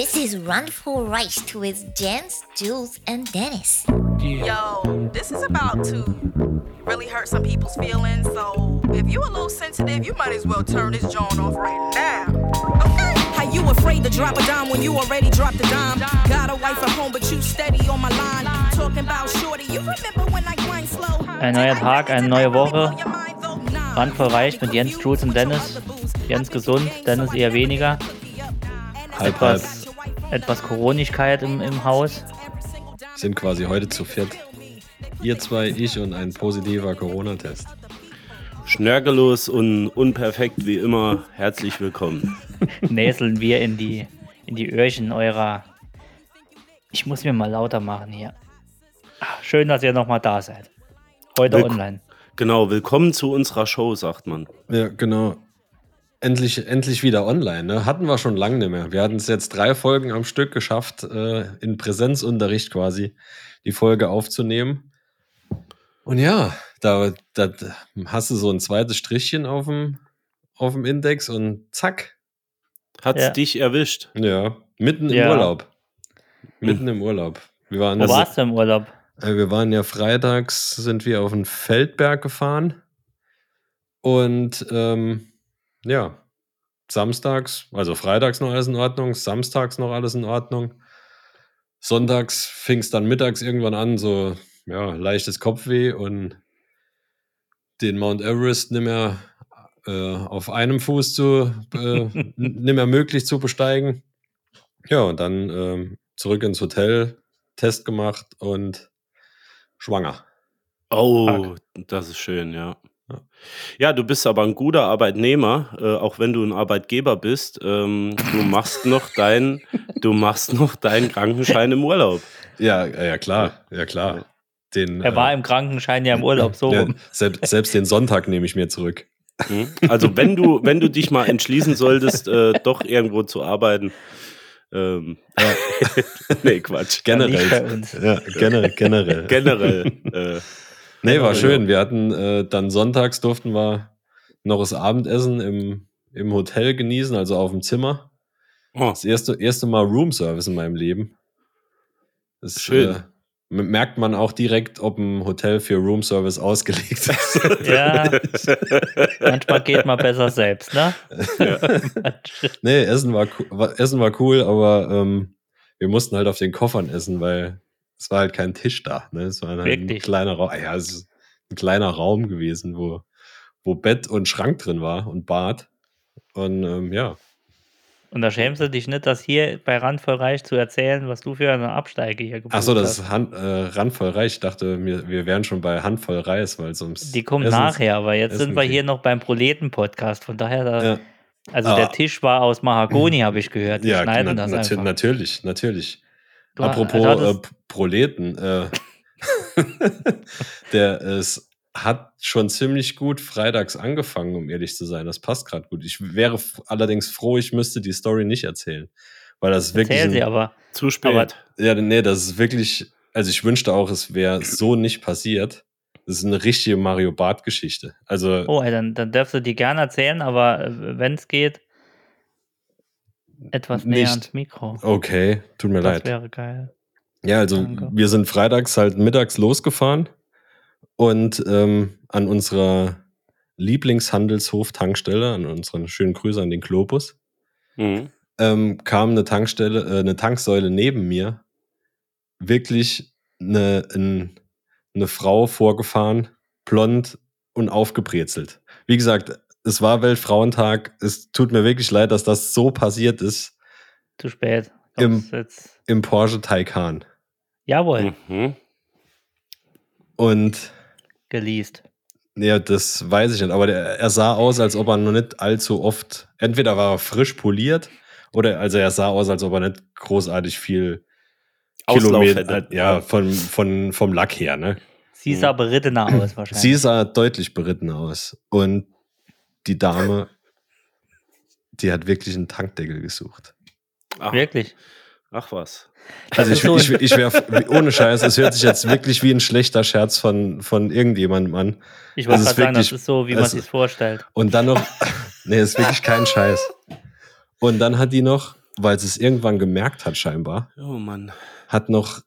This is Run for Rice with Jens, Jules, and Dennis. Yo, this is about to really hurt some people's feelings. So if you a little sensitive, you might as well turn this joint off right now. Okay? How you afraid to drop a dime when you already dropped a dime? Got a wife at home, but you steady on my line. Talking about shorty, you remember when I grind slow? Ein neuer Tag, eine neue Woche. Randvoll reich mit Jens, Jules und Dennis. Jens gesund, Dennis eher weniger. Halb, Etwas, etwas Coronigkeit im, im Haus. Sind quasi heute zu viert. Ihr zwei, ich und ein positiver Corona-Test. Schnörkellos und unperfekt wie immer. Herzlich willkommen. Näseln wir in die, in die Öhrchen eurer. Ich muss mir mal lauter machen hier. Ah, Schön, dass ihr nochmal da seid. Heute Willk- online. Genau, willkommen zu unserer Show, sagt man. Ja, genau. Endlich, endlich wieder online. Ne? Hatten wir schon lange nicht mehr. Wir hatten es jetzt drei Folgen am Stück geschafft, äh, in Präsenzunterricht quasi die Folge aufzunehmen. Und ja, da, da hast du so ein zweites Strichchen auf dem, auf dem Index und zack. Hat's Ja. dich erwischt? Ja, mitten im Ja. Urlaub. Mitten im Urlaub. Wir waren, Wo warst du im Urlaub? Äh, Wir waren ja freitags, sind wir auf den Feldberg gefahren. Und ähm, ja, samstags, also freitags noch alles in Ordnung, samstags noch alles in Ordnung. Sonntags fing es dann mittags irgendwann an, so ja, leichtes Kopfweh und den Mount Everest nicht mehr äh, auf einem Fuß zu, äh, nicht mehr möglich zu besteigen. Ja, und dann ähm, zurück ins Hotel, Test gemacht und schwanger. Oh, das ist schön, ja. Ja. Du bist aber ein guter Arbeitnehmer, äh, auch wenn du ein Arbeitgeber bist. Ähm, du machst noch dein, du machst noch deinen Krankenschein im Urlaub. Ja, ja klar, ja klar. Den, Er war äh, im Krankenschein ja im Urlaub, so ja, rum. selbst, selbst den Sonntag nehme ich mir zurück. Hm? Also wenn du, wenn du dich mal entschließen solltest, äh, doch irgendwo zu arbeiten. Ähm, nee, Quatsch. Generell. nicht bei uns. Ja, generell. generell. Generell. Äh, nee, war Ja. schön. Wir hatten äh, dann sonntags durften wir noch das Abendessen im, im Hotel genießen, also auf dem Zimmer. oh, Das erste, erste Mal Roomservice in meinem Leben. Das, Schön. Äh, merkt man auch direkt, ob ein Hotel für Roomservice ausgelegt ist. Ja, manchmal geht man besser selbst, ne? Nee, Essen war, Essen war cool, aber ähm, wir mussten halt auf den Koffern essen, weil es war halt kein Tisch da. Ne? Es war halt ein kleiner Raum. Ja, es ist ein kleiner Raum gewesen, wo, wo Bett und Schrank drin war und Bad. Und ähm, ja, Und da schämst du dich nicht, das hier bei Randvoll Reich zu erzählen, was du für eine Absteige hier gebucht achso, das hast. ist Hand, äh, randvoll Reis. Ich dachte, wir, wir wären schon bei Handvoll Reis, weil es ums Die kommt Essen- nachher, aber jetzt Essen sind wir hier noch beim Proleten-Podcast. Von daher, da, Ja, also Ah. der Tisch war aus Mahagoni, habe ich gehört. Die ja schneiden na, das natür einfach. natürlich, natürlich. Du Apropos hattest- äh, Proleten, äh, der es hat schon ziemlich gut freitags angefangen, um ehrlich zu sein. Das passt gerade gut. Ich wäre allerdings froh, ich müsste die Story nicht erzählen, weil das ist wirklich Erzähl sie aber. zu spät. Aber- ja, nee, das ist wirklich. Also ich wünschte auch, es wäre so nicht passiert. Das ist eine richtige Mario Bart Geschichte. Also Oh, ey, dann, dann darfst du die gerne erzählen, aber wenn es geht, etwas näher Nicht. ans Mikro. okay, tut mir Das leid. wäre geil. Ja, also Danke. wir sind freitags halt mittags losgefahren und ähm, an unserer Lieblingshandelshof-Tankstelle, an unseren schönen Grüße an den Globus, Mhm. ähm, kam eine Tankstelle, äh, eine Tanksäule neben mir, wirklich eine, ein, eine Frau vorgefahren, blond und aufgebrezelt. Wie gesagt, es war Weltfrauentag. Es tut mir wirklich leid, dass das so passiert ist Zu spät. Im- im Porsche Taycan. Jawohl, Mhm. Und geleast. Ja, das weiß ich nicht, aber der, er sah aus, als ob er noch nicht allzu oft, entweder war er frisch poliert oder also er sah aus, als ob er nicht großartig viel Auslauf Kilometer, hätte. ja, von, von, vom Lack her, ne? Sie sah berittener aus wahrscheinlich. Sie sah deutlich beritten aus und die Dame, die hat wirklich einen Tankdeckel gesucht. Ach, Wirklich. ach was. Also ich, ich, ich wäre, ohne Scheiß, es hört sich jetzt wirklich wie ein schlechter Scherz von, von irgendjemandem an. Ich wollte gerade sagen, das ist so, wie man es- sich vorstellt. Und dann noch, nee, ist wirklich kein Scheiß. Und dann hat die noch weil sie es irgendwann gemerkt hat, scheinbar, Oh Mann. hat noch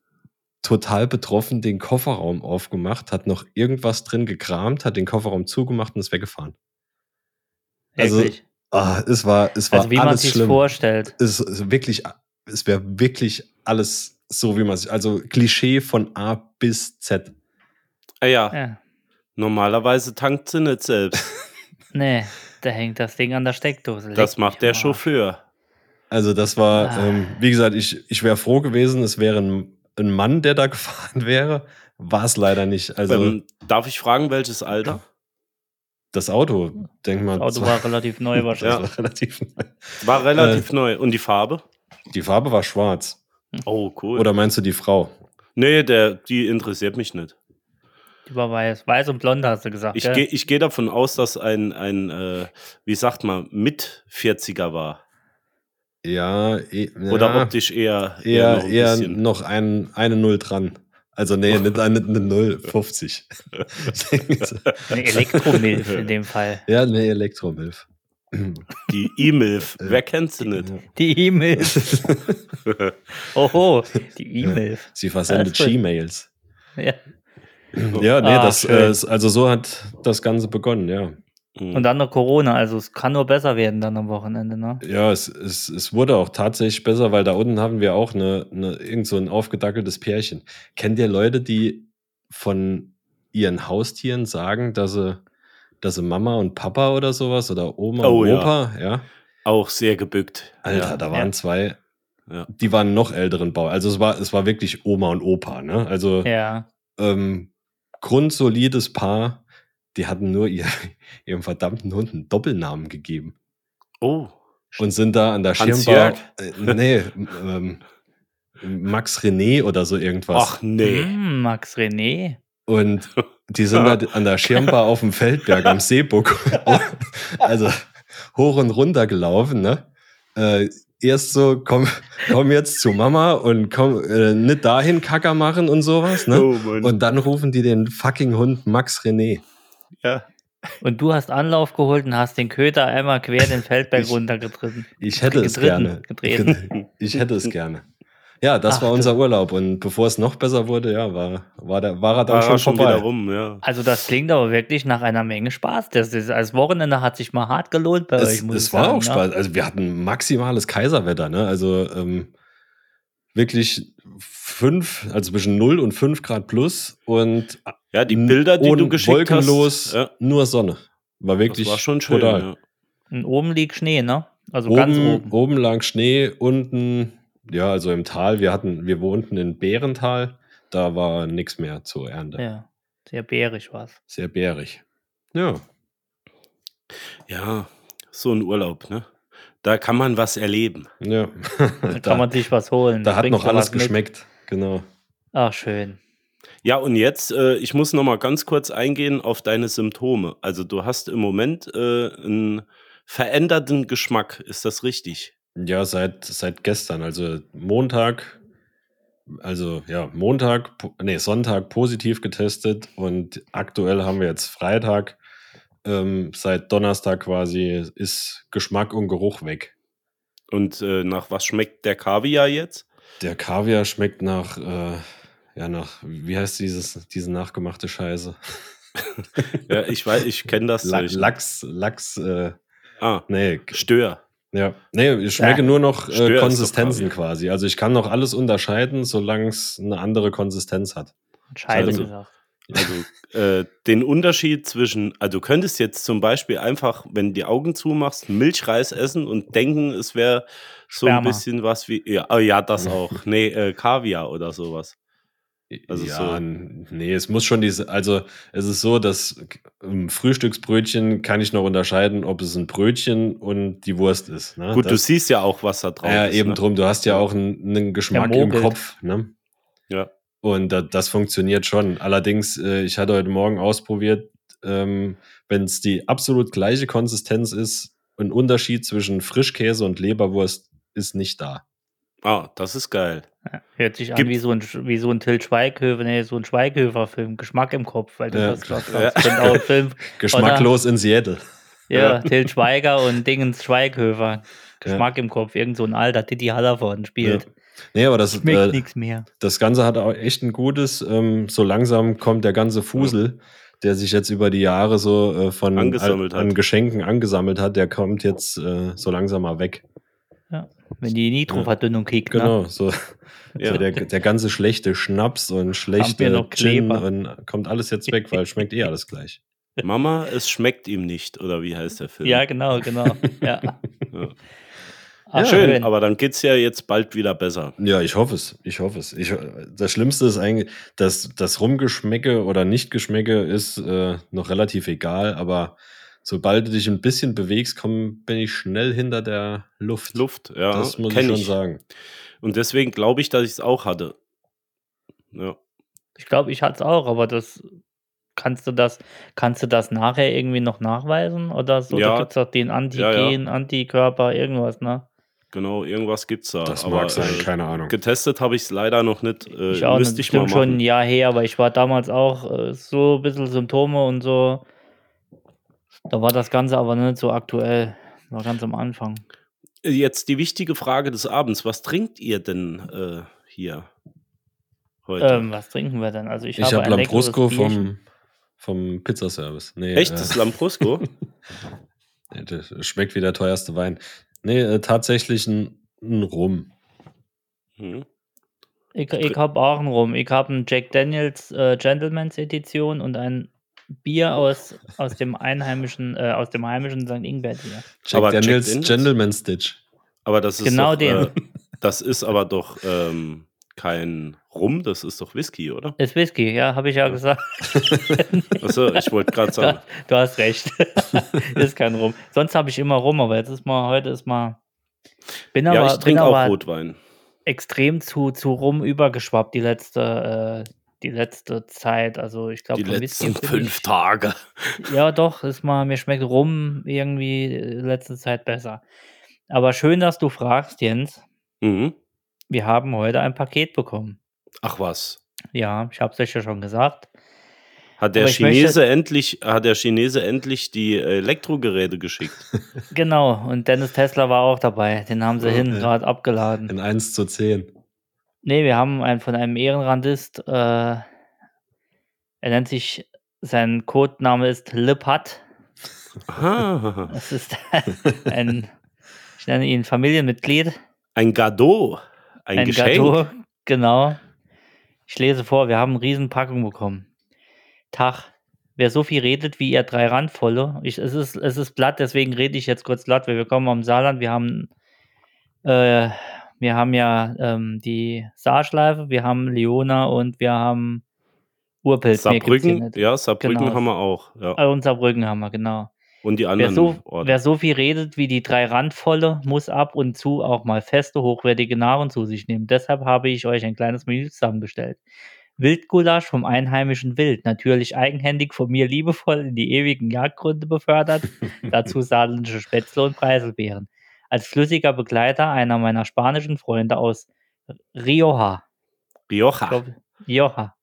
total betroffen den Kofferraum aufgemacht, hat noch irgendwas drin gekramt, hat den Kofferraum zugemacht und ist weggefahren. Also, Wirklich. Ah, es war, es war Also wie man alles sich schlimm. vorstellt. Es ist wirklich, es wäre wirklich alles so, wie man sich, also Klischee von A bis Z. Ah ja, Ja. normalerweise tankt sie nicht selbst. Nee, da hängt das Ding an der Steckdose. Leck Das macht der. Chauffeur. Also das war, Ah. ähm, wie gesagt, ich, ich wäre froh gewesen, es wäre ein, ein Mann, der da gefahren wäre. War es leider nicht. Also ähm, darf ich fragen, welches Alter? Das Auto, denk mal, Das Auto war relativ neu wahrscheinlich. war relativ neu. War relativ neu. Und die Farbe? Die Farbe war schwarz. Oh, cool. Oder meinst du die Frau? nee, der, die interessiert mich nicht. Die war weiß. Weiß und blond hast du gesagt. Ich gehe ich geh davon aus, dass ein, ein äh, wie sagt man, mit 40er war. Ja, eh, Oder ja, optisch eher, eher, noch ein eher noch ein, eine Null dran. Also nee, nicht eine, eine Null, 50. Eine Elektromilf in dem Fall. ja, eine Elektromilf. Die E-Milf. Wer kennt sie nicht? Die E-Milf. Oho, die E-Milf. Sie versendet. Gmails. Ja. Ja, nee, Ah, das, schön. äh, ist- also so hat das Ganze begonnen, ja. Mhm. Und dann noch Corona, also es kann nur besser werden dann am Wochenende, ne? Ja, es, es, es wurde auch tatsächlich besser, weil da unten haben wir auch eine, eine, irgend so ein aufgedackeltes Pärchen. Kennt ihr Leute, die von ihren Haustieren sagen, dass sie, dass sie Mama und Papa oder sowas oder Oma Oh, und ja. Opa, ja? Auch sehr gebückt. Alter, ja. da waren Ja. zwei, Ja. die waren noch älteren Bau. Also es war, es war wirklich Oma und Opa, ne? Also Ja. ähm, grundsolides Paar, die hatten nur ihr, ihrem verdammten Hund einen Doppelnamen gegeben. Oh, und sind da an der Schirmbar. Äh, nee, ähm, Max René oder so irgendwas. ach nee. Hm, Max René. Und die sind da an der Schirmbar auf dem Feldberg am Seebuck. also hoch und runter gelaufen, ne? Äh, erst so, komm, komm jetzt zu Mama und komm, äh, nicht dahin Kacker machen und sowas, ne? Oh. Und dann rufen die den fucking Hund Max René. Ja. Und du hast Anlauf geholt und hast den Köter einmal quer den Feldberg Ich- runtergetreten. Ich hätte es gerne. getreten. Ich hätte es gerne. Ja, das Ach, war unser Urlaub. Und bevor es noch besser wurde, ja, war, war, der, war er dann War schon, er schon vorbei. wieder rum, ja. Also das klingt aber wirklich nach einer Menge Spaß. Das ist, als Wochenende hat sich mal hart gelohnt bei euch, Es, muss es ich war sagen, auch ne? Spaß. Also wir hatten maximales Kaiserwetter, ne? Also ähm, wirklich fünf, also zwischen 0 und 5 Grad plus und Ja, die Bilder, die du geschickt wolkenlos, hast, ja, nur Sonne. War wirklich das war schon schön. Ja. Und oben liegt Schnee, ne? Also ganz Oben, oben. oben lag Schnee, unten, ja, also im Tal. Wir hatten, wir wohnten in Bärental. Da war nichts mehr zur Ernte. Ja, sehr bärig war's. Sehr bärig. Ja. ja, so ein Urlaub, ne? Da kann man was erleben. Ja. Da kann man sich was holen. da hat noch alles was mit. geschmeckt. Genau. Ach, schön. Ja, und jetzt, äh, ich muss noch mal ganz kurz eingehen auf deine Symptome. Also du hast im Moment äh, einen veränderten Geschmack, ist das richtig? Ja, seit, seit gestern, also Montag, also ja, Montag, nee, Sonntag positiv getestet und aktuell haben wir jetzt Freitag. Ähm, seit Donnerstag quasi ist Geschmack und Geruch weg. Und äh, nach was schmeckt der Kaviar jetzt? Der Kaviar schmeckt nach, äh, ja, nach, wie heißt dieses, diese nachgemachte Scheiße? Ja, ich weiß, ich kenne das. La nicht. Lachs, Lachs, äh, Ah, nee, Stör. Ja, nee, ich schmecke Ja. nur noch äh, Konsistenzen quasi. Also ich kann noch alles unterscheiden, solange es eine andere Konsistenz hat. Scheiße Also- gesagt. Also äh, den Unterschied zwischen, also du könntest jetzt zum Beispiel einfach, wenn du die Augen zumachst, Milchreis essen und denken, es wäre so ein Sperma. bisschen was wie, ja, oh, ja das auch. Nee, äh, Kaviar oder sowas. Also ja, so- nee, es muss schon diese, also es ist so, dass im Frühstücksbrötchen kann ich noch unterscheiden, ob es ein Brötchen und die Wurst ist. Ne? Gut, du das, siehst ja auch, was da drauf ja, ist. eben ne? drum, du hast ja auch einen, einen Geschmack im. Kopf. Ne? Ja. Und da, das funktioniert schon. Allerdings, äh, ich hatte heute Morgen ausprobiert, ähm, wenn es die absolut gleiche Konsistenz ist, ein Unterschied zwischen Frischkäse und Leberwurst ist nicht da. Ah, das ist geil. Ja, hört sich an Gibt- wie so ein, wie so ein Till Schweighöfer, nee, so ein Schweighöfer-Film. Geschmack im Kopf, weil du Ja. das was Ja. Ein Film. Geschmacklos in Seattle. Ja, Till Schweiger und Dingens Schweighöfer. Geschmack im Kopf. Irgend so ein alter Titi Hallervorden spielt. Ja. Nee, aber das, Schmeckt äh, nichts mehr. das Ganze hat auch echt ein gutes. Ähm, so langsam kommt der ganze Fusel, der sich jetzt über die Jahre so äh, von Angesammelt an, an. Geschenken angesammelt hat, der kommt jetzt äh, so langsam mal weg. Wenn die Nitroverdünnung kickt. Ne? Genau, so, Ja. so der, der ganze schlechte Schnaps und schlechte Gin und kommt alles jetzt weg, weil schmeckt eh alles gleich. Mama, es schmeckt ihm nicht, oder wie heißt der Film? Ja, genau, genau. Ja. Ja. Ach, Schön, aber dann geht's ja jetzt bald wieder besser. Ja, ich hoffe es. Ich hoffe es. Ich, das Schlimmste ist eigentlich, dass das Rumgeschmecke oder Nicht-Geschmecke ist äh, noch relativ egal, aber sobald du dich ein bisschen bewegst, komm, bin ich schnell hinter der Luft. Luft, ja, Das muss ich schon ich. sagen. Und deswegen glaube ich, dass ich es auch hatte. Ja. Ich glaube, ich hatte es auch, aber das kannst du das, kannst du das nachher irgendwie noch nachweisen? Oder so? Ja. Da gibt es auch den Antigen, Antikörper, irgendwas, ne? Genau, irgendwas gibt's da. Das aber mag sein, äh, keine Ahnung. getestet habe ich es leider noch nicht. Äh, Ich auch müsste ich mal Stimmt schon ein. Jahr her, aber ich war damals auch äh, so ein bisschen Symptome und so. Da war das Ganze aber nicht so aktuell. War ganz am Anfang. Jetzt die wichtige Frage des Abends. Was trinkt ihr denn äh, hier heute? Ähm, was trinken wir denn? Also ich, Ich habe leckeres Lambrusco vom, vom Pizzaservice. Nee, Echt, äh, das Lambrusco? das schmeckt wie der teuerste Wein. Nee, äh, tatsächlich ein, ein Rum. hm. Ich, ich habe auch einen rum. Ich habe einen Jack Daniels äh, Gentleman's Edition und ein Bier aus, aus dem einheimischen, äh, aus dem heimischen St. Ingbert hier. Jack Aber Jack Daniels Daniels? Gentleman Stitch. Aber das ist Genau doch, den. Äh, das ist aber doch ähm, kein Rum, das ist doch Whisky, oder? Ist Whisky, ja, habe ich ja gesagt. Achso, ich wollte gerade sagen. Du hast recht. ist kein Rum. Sonst habe ich immer Rum, aber jetzt ist mal, heute ist mal. Bin aber, Ja, ich trinke auch Rotwein. extrem zu, zu Rum übergeschwappt die letzte, äh, die letzte Zeit. Also ich glaube, Die letzten Whisky fünf ich- Tage. Ja, doch, ist mal, mir schmeckt Rum irgendwie äh, letzte Zeit besser. Aber schön, dass du fragst, Jens. Mhm. Wir haben heute ein Paket bekommen. Ach was. Ja, ich habe es euch ja schon gesagt. Hat der Chinese endlich, hat der Chinese endlich die Elektrogeräte geschickt? Genau, und Dennis Tesla war auch dabei. Den haben sie Ja, hinten gerade abgeladen. In 1 zu 10. Nee, wir haben einen von einem Ehrenrandist. Äh, er nennt sich, sein Codename ist Lipat. Aha. Das ist ein, ich nenne ihn Familienmitglied. Ein Gado. Ein, Ein Geschenk. Gâteau, genau. Ich lese vor, wir haben eine Riesenpackung bekommen. Tag. Wer so viel redet wie ihr drei Randvolle, ich, es, ist, es ist glatt, deswegen rede ich jetzt kurz glatt, weil wir kommen am Saarland, wir haben, äh, wir haben ja ähm, die Saarschleife, wir haben Leona und wir haben Urpilz. Saarbrücken, ja, Saarbrücken Genau. haben wir auch. Ja. Äh, Und Saarbrücken haben wir, genau. Und die Wer anderen so, Orte. wer so viel redet wie die drei Randvolle, muss ab und zu auch mal feste, hochwertige Nahrung zu sich nehmen. Deshalb habe ich euch ein kleines Menü zusammengestellt. Wildgulasch vom einheimischen Wild, natürlich eigenhändig von mir liebevoll in die ewigen Jagdgründe befördert, dazu saarländische Spätzle und Preiselbeeren. Als flüssiger Begleiter einer meiner spanischen Freunde aus Rioja. Rioja. glaub, Rioja.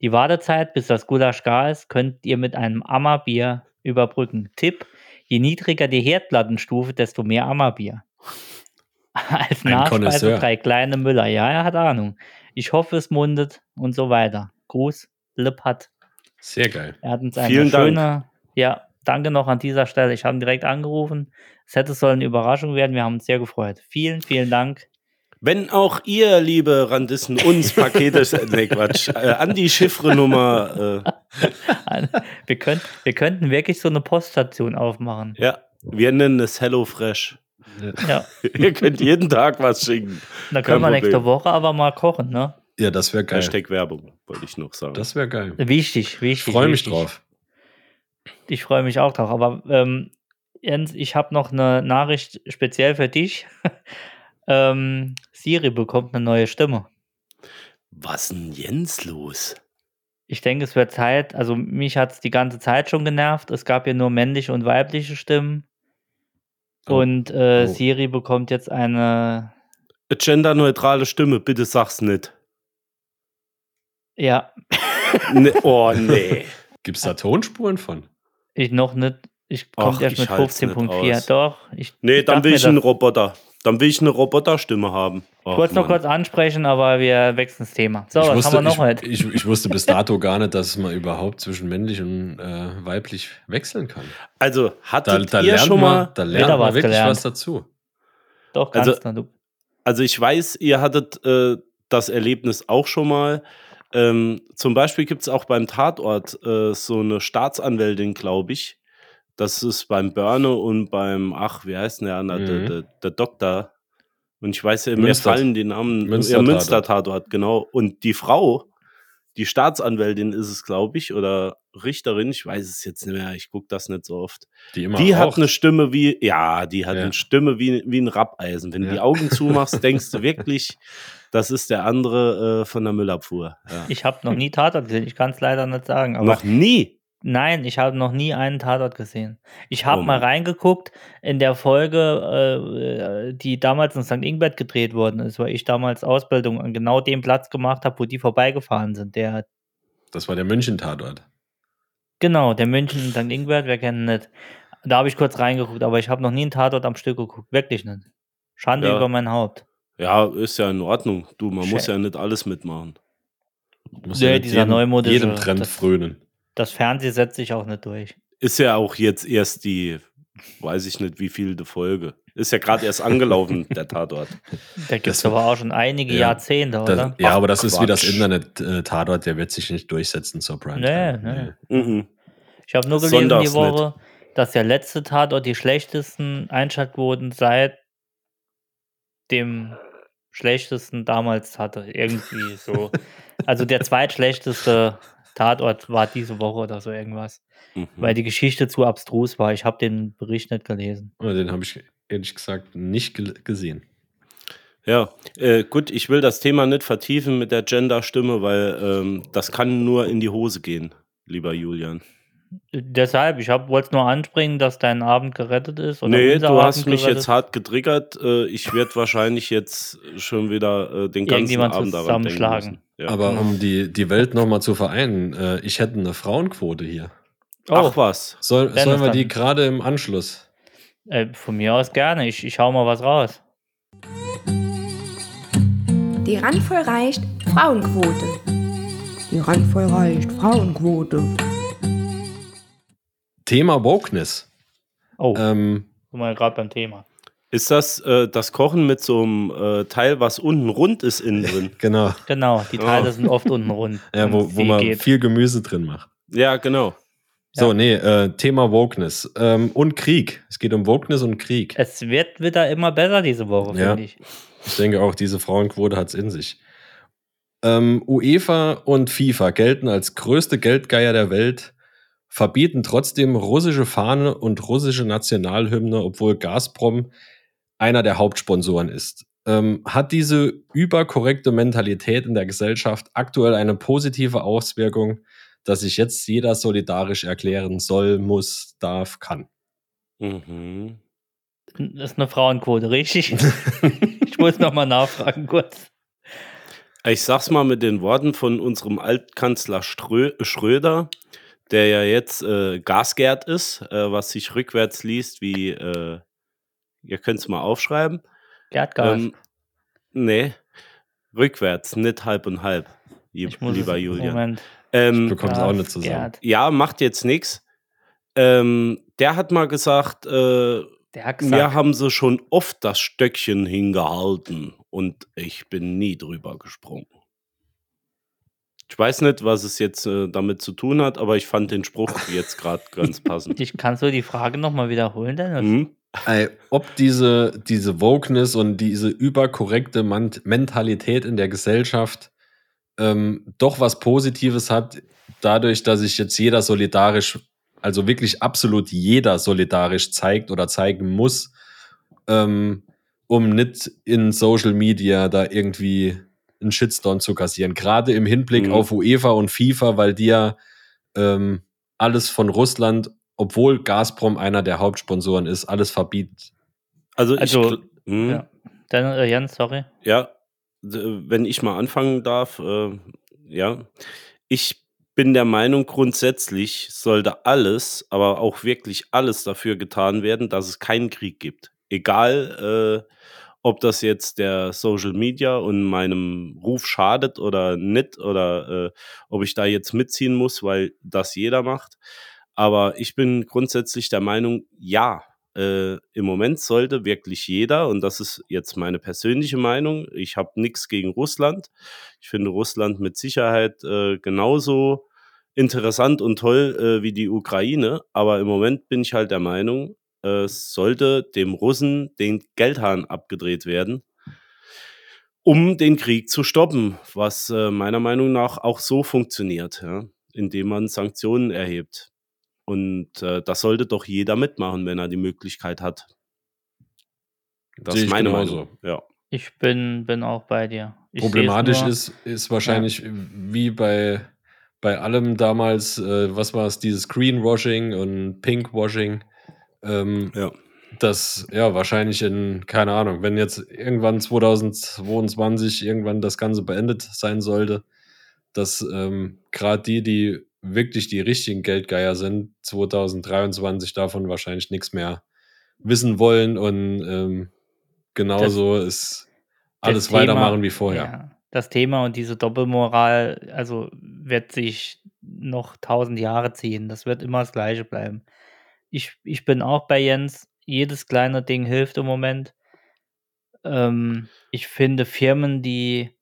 Die Wartezeit, bis das Gulasch gar ist, könnt ihr mit einem Ammerbier überbrücken. Tipp: Je niedriger die Herdplattenstufe, desto mehr Ammerbier. Als Nachspeise drei kleine Müller. Ja, er hat Ahnung. Ich hoffe, es mundet und so weiter. Gruß, Lippert. Sehr geil. Er hat uns eine Vielen Dank. schöne, ja, danke noch an dieser Stelle. Ich habe ihn direkt angerufen. Es hätte soll eine Überraschung werden. Wir haben uns sehr gefreut. Vielen, vielen Dank. Wenn auch ihr, liebe Randisten, uns Pakete, nee, Quatsch, äh, an die Chiffrenummer, äh, Wir, könnt, wir könnten wirklich so eine Poststation aufmachen. ja, wir nennen es Hello Fresh. Ja, ihr könnt jeden Tag was schicken. da Kein können wir nächste. Woche aber mal kochen, ne? Ja, das wäre geil. Hashtag Werbung, wollte ich noch sagen. Das wäre geil. Wichtig, wichtig. Ich freue mich wichtig. drauf. Ich freue mich auch drauf. Aber ähm, Jens, ich habe noch eine Nachricht speziell für dich. Ähm, Siri bekommt eine neue Stimme. was denn Jens los? Ich denke, es wird Zeit. Also mich hat es die ganze Zeit schon genervt. Es gab ja nur männliche und weibliche Stimmen. Oh. Und äh, Oh. Siri bekommt jetzt eine. Genderneutrale Stimme, bitte sag's nicht. Ja, Ne, oh, nee. Gibt es da Tonspuren von? ich noch nicht. Ich komme erst mit halt's nicht 15.4. aus. Doch. Ich, Nee, ich dann will ich einen das- Roboter. Dann will ich eine Roboterstimme haben. Ich Ach, wollte es noch kurz ansprechen, aber wir wechseln das Thema. So, ich, was wusste, haben wir noch ich, heute? ich, ich wusste bis dato gar nicht, dass man überhaupt zwischen männlich und äh, weiblich wechseln kann. Also, Da, hattet da ihr lernt schon man, mal. da lernt man wirklich gelernt. was dazu. Doch, also- kannst du. Also ich weiß, ihr hattet äh, das Erlebnis auch schon mal. Ähm, zum Beispiel gibt es auch beim Tatort äh, so eine Staatsanwältin, glaube ich. Das ist beim Börne und beim, ach, wie heißt denn der andere, der, Mhm. der, der Doktor. Und ich weiß ja, mir Münster- fallen die Namen. Münster- ja, Münster-Tatort, genau. Und die Frau, die Staatsanwältin ist es, glaube ich, oder Richterin, ich weiß es jetzt nicht mehr, ich gucke das nicht so oft. Die immer Die hat eine Stimme wie, ja, die hat Ja. eine Stimme wie, wie ein Rappeisen. Wenn du die. Augen zumachst, denkst du wirklich, das ist der andere äh, von der Müllabfuhr. Ja. Ich habe noch nie Tatort gesehen. Ich kann es leider nicht sagen. Aber Noch nie. Nein, ich habe noch nie einen Tatort gesehen. Ich habe Oh mal reingeguckt in der Folge, äh, die damals in St. Ingbert gedreht worden ist, weil ich damals Ausbildung an genau dem Platz gemacht habe, wo die vorbeigefahren sind. Der Das war der München-Tatort. Genau, der München in St. Ingbert, wer kennt ihn nicht. Da habe ich kurz reingeguckt, aber ich habe noch nie einen Tatort am Stück geguckt. Wirklich nicht. Schande Ja. über mein Haupt. Ja, ist ja in Ordnung. Du, man muss Schä- ja nicht alles mitmachen. Muss Nee, nicht dieser jedem, jedem Trend das- frönen. Das Fernsehen setzt sich auch nicht durch. Ist ja auch jetzt erst die, weiß ich nicht, wie viel die Folge. Ist ja gerade erst angelaufen, der Tatort. Da gibt es aber auch schon einige Ja. Jahrzehnte, Das, oder? ja, Ach, aber das ist wie das Quatsch. Internet-Tatort, der wird sich nicht durchsetzen zur Nee, Primetime. nee. Mhm. Ich habe nur gelesen Sonntags die Woche, dass der letzte Tatort die schlechtesten Einschaltquoten seit dem schlechtesten damals hatte. Irgendwie so. Also der zweitschlechteste Tatort war diese Woche oder so irgendwas. Mhm. Weil die Geschichte zu abstrus war. Ich habe den Bericht nicht gelesen. Aber Den habe ich ehrlich gesagt nicht gel- gesehen. Ja, äh, gut, ich will das Thema nicht vertiefen mit der Gender-Stimme, weil ähm, das kann nur in die Hose gehen, lieber Julian. Deshalb, ich wollte nur anspringen, dass dein Abend gerettet ist. Oder nee, du hast Abend mich gerettet. jetzt hart getriggert. Äh, ich werde wahrscheinlich jetzt schon wieder äh, den ganzen Abend daran denken müssen. Ja. Aber um die, die Welt nochmal zu vereinen, äh, ich hätte eine Frauenquote hier. Oh, Ach was. Soll, sollen wir die gerade im Anschluss? äh, von mir aus gerne. Ich, ich hau mal was raus. Die Randvoll reicht Frauenquote. Die Randvoll reicht. Frauenquote. Thema Wokeness. Oh, Ähm, guck mal gerade beim Thema. Ist das äh, das Kochen mit so einem äh, Teil, was unten rund ist innen drin? genau. Genau, die Teile Oh. sind oft unten rund. Ja, wo, wo man geht. viel Gemüse drin macht. Ja, genau. So, Ja. nee, äh, Thema Wokeness ähm, und Krieg. Es geht um Wokeness und Krieg. Es wird wieder immer besser diese Woche, Ja. finde ich. Ich denke auch, diese Frauenquote hat es in sich. Ähm, UEFA und FIFA gelten als größte Geldgeier der Welt, verbieten trotzdem russische Fahne und russische Nationalhymne, obwohl Gazprom einer der Hauptsponsoren ist. Ähm, hat diese überkorrekte Mentalität in der Gesellschaft aktuell eine positive Auswirkung, dass sich jetzt jeder solidarisch erklären soll, muss, darf, kann? Mhm. Das ist eine Frauenquote, richtig? ich muss nochmal nachfragen kurz. Ich sag's mal mit den Worten von unserem Altkanzler Strö Schröder, der ja jetzt äh, Gasgerd ist, äh, was sich rückwärts liest wie, äh, ihr könnt's mal aufschreiben. Gerdgas. Ähm, nee, rückwärts, nicht halb und halb, ich muss lieber es, Julian. Moment. Ähm, Ich bekomme es auch nicht zusammen. Gerd. ja, macht jetzt nichts. Ähm, der hat mal gesagt, äh, Der hat mir gesagt, haben sie schon oft das Stöckchen hingehalten und ich bin nie drüber gesprungen. Ich weiß nicht, was es jetzt äh, damit zu tun hat, aber ich fand den Spruch jetzt gerade ganz passend. ich, kannst du die Frage nochmal wiederholen, Dennis? Hm? Ey, ob diese, diese Wokeness und diese überkorrekte Man Mentalität in der Gesellschaft ähm, doch was Positives hat, dadurch, dass sich jetzt jeder solidarisch, also wirklich absolut jeder solidarisch zeigt oder zeigen muss, ähm, um nicht in Social Media da irgendwie einen Shitstorm zu kassieren. Gerade im Hinblick Mhm. auf UEFA und FIFA, weil die ja ähm, alles von Russland, obwohl Gazprom einer der Hauptsponsoren ist, alles verbietet. Also, Also, ich, hm? Ja. Dann, äh, Jens, sorry. Ja, d- wenn ich mal anfangen darf, äh, ja, ich bin der Meinung, grundsätzlich sollte alles, aber auch wirklich alles dafür getan werden, dass es keinen Krieg gibt. Egal, äh, ob das jetzt der Social Media und meinem Ruf schadet oder nicht, oder äh, ob ich da jetzt mitziehen muss, weil das jeder macht. Aber ich bin grundsätzlich der Meinung, ja, äh, im Moment sollte wirklich jeder, und das ist jetzt meine persönliche Meinung, ich habe nichts gegen Russland. Ich finde Russland mit Sicherheit äh, genauso interessant und toll äh, wie die Ukraine, aber im Moment bin ich halt der Meinung, es sollte dem Russen den Geldhahn abgedreht werden, um den Krieg zu stoppen, was äh, meiner Meinung nach auch so funktioniert, ja, indem man Sanktionen erhebt. Und äh, das sollte doch jeder mitmachen, wenn er die Möglichkeit hat. Das ist ich meine genauso. Meinung. Ja. Ich bin, bin auch bei dir. Ich Problematisch ist, ist wahrscheinlich wie bei, bei allem damals, äh, was war es, dieses Greenwashing und Pinkwashing, ähm, Ja. dass ja wahrscheinlich in, keine Ahnung, wenn jetzt irgendwann 2022 irgendwann das Ganze beendet sein sollte, dass ähm, gerade die, die wirklich die richtigen Geldgeier sind, 2023 davon wahrscheinlich nichts mehr wissen wollen und ähm, genauso ist alles das Thema- weitermachen wie vorher. Ja, das Thema und diese Doppelmoral, also wird sich noch tausend Jahre ziehen. Das wird immer das Gleiche bleiben. Ich, ich bin auch bei Jens. Jedes kleine Ding hilft im Moment. Ähm, ich finde Firmen, die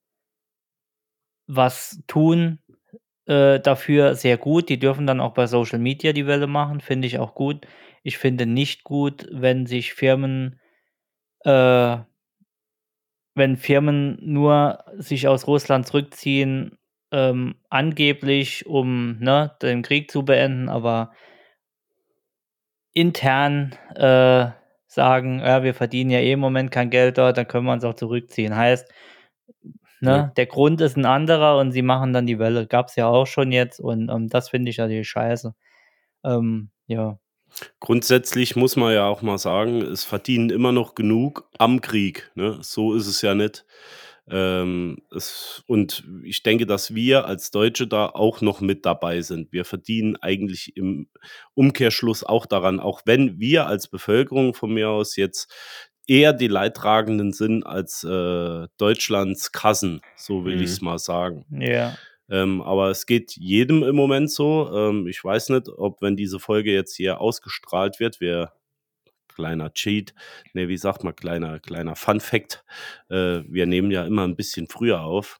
was tun äh, dafür, sehr gut. Die dürfen dann auch bei Social Media die Welle machen. Finde ich auch gut. Ich finde nicht gut, wenn sich Firmen äh, wenn Firmen nur sich aus Russland zurückziehen, ähm, angeblich, um ne, den Krieg zu beenden, aber intern äh, sagen, ja, wir verdienen ja eh im Moment kein Geld dort, dann können wir uns auch zurückziehen. Heißt, ne, Ja. der Grund ist ein anderer und sie machen dann die Welle. Gab es ja auch schon jetzt und ähm, das finde ich natürlich scheiße. Ähm, ja. Grundsätzlich muss man ja auch mal sagen, es verdienen immer noch genug am Krieg. Ne? So ist es ja nicht. Ähm, es, und ich denke, dass wir als Deutsche da auch noch mit dabei sind. Wir verdienen eigentlich im Umkehrschluss auch daran, auch wenn wir als Bevölkerung von mir aus jetzt eher die Leidtragenden sind als äh, Deutschlands Kassen, so will Mhm. ich es mal sagen. Ja. Ähm, aber es geht jedem im Moment so. Ähm, ich weiß nicht, ob wenn diese Folge jetzt hier ausgestrahlt wird, wir kleiner Cheat, ne, wie sagt man, kleiner, kleiner Fun Fact. Äh, wir nehmen ja immer ein bisschen früher auf.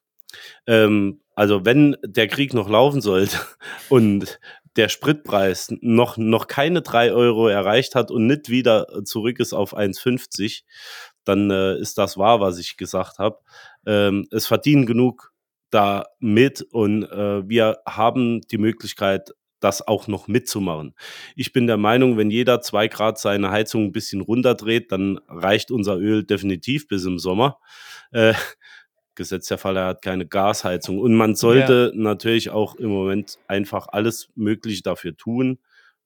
Ähm, also wenn der Krieg noch laufen sollte und der Spritpreis noch, noch keine drei Euro erreicht hat und nicht wieder zurück ist auf 1,50, dann äh, ist das wahr, was ich gesagt habe. Ähm, es verdienen genug da mit und äh, wir haben die Möglichkeit, das auch noch mitzumachen. Ich bin der Meinung, wenn jeder zwei Grad seine Heizung ein bisschen runterdreht, dann reicht unser Öl definitiv bis im Sommer. Äh, Gesetz der Fall, er hat keine Gasheizung. Und man sollte natürlich auch im Moment einfach alles Mögliche dafür tun,